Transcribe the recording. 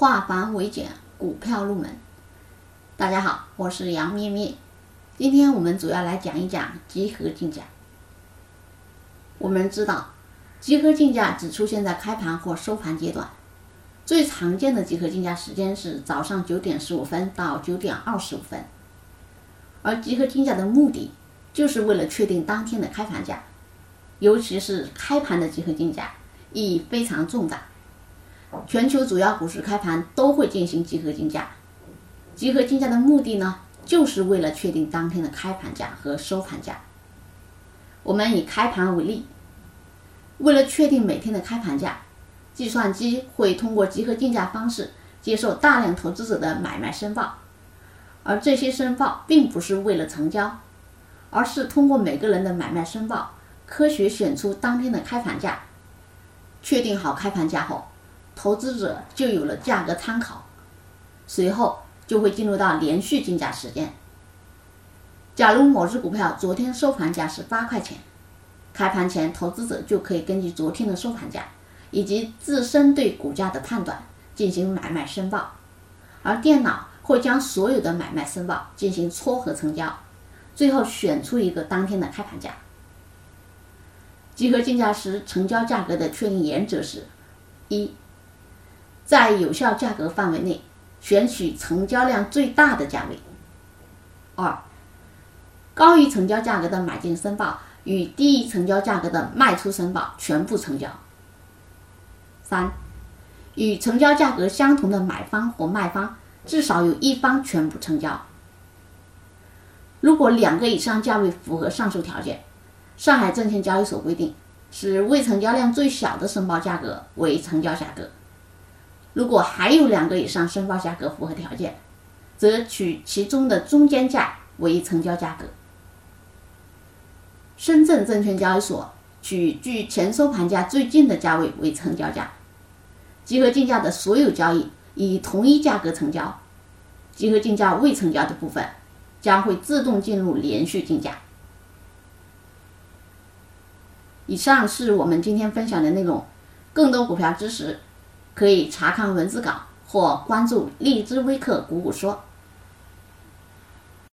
化繁为简，股票入门。大家好，我是杨咩咩。今天我们主要来讲一讲集合竞价。我们知道，集合竞价只出现在开盘或收盘阶段。最常见的集合竞价时间是早上九点十五分到九点二十五分。而集合竞价的目的，就是为了确定当天的开盘价，尤其是开盘的集合竞价，意义非常重大。全球主要股市开盘都会进行集合竞价，集合竞价的目的呢，就是为了确定当天的开盘价和收盘价。我们以开盘为例，为了确定每天的开盘价，计算机会通过集合竞价方式接受大量投资者的买卖申报，而这些申报并不是为了成交，而是通过每个人的买卖申报，科学选出当天的开盘价。确定好开盘价后。投资者就有了价格参考，随后就会进入到连续竞价时间。假如某只股票昨天收盘价是八块钱，开盘前投资者就可以根据昨天的收盘价以及自身对股价的判断进行买卖申报，而电脑会将所有的买卖申报进行撮合成交，最后选出一个当天的开盘价。集合竞价时成交价格的确定原则是：一。在有效价格范围内，选取成交量最大的价位。二，高于成交价格的买进申报与低于成交价格的卖出申报全部成交。三，与成交价格相同的买方或卖方至少有一方全部成交。如果两个以上价位符合上述条件，上海证券交易所规定是未成交量最小的申报价格为成交价格。如果还有两个以上申报价格符合条件，则取其中的中间价为成交价格。深圳证券交易所取距前收盘价最近的价位为成交价。集合竞价的所有交易以同一价格成交，集合竞价未成交的部分将会自动进入连续竞价。以上是我们今天分享的内容，更多股票知识。可以查看文字稿或关注荔枝微课“鼓鼓说”。